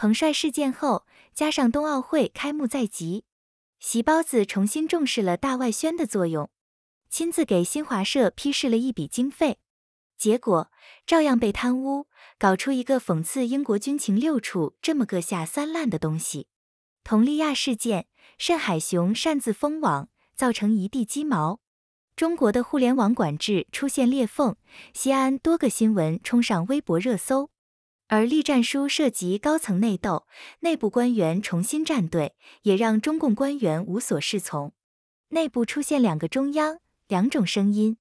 彭帅事件后，加上冬奥会开幕在即，席包子重新重视了大外宣的作用，亲自给新华社批示了一笔经费，结果照样被贪污，搞出一个讽刺英国军情六处这么个下三滥的东西。佟丽娅事件，慎海雄擅自封网，造成一地鸡毛，中国的互联网管制出现裂缝，西安多个新闻冲上微博热搜。而栗战书涉及高层内斗，内部官员重新站队，也让中共官员无所适从。内部出现两个中央，两种声音，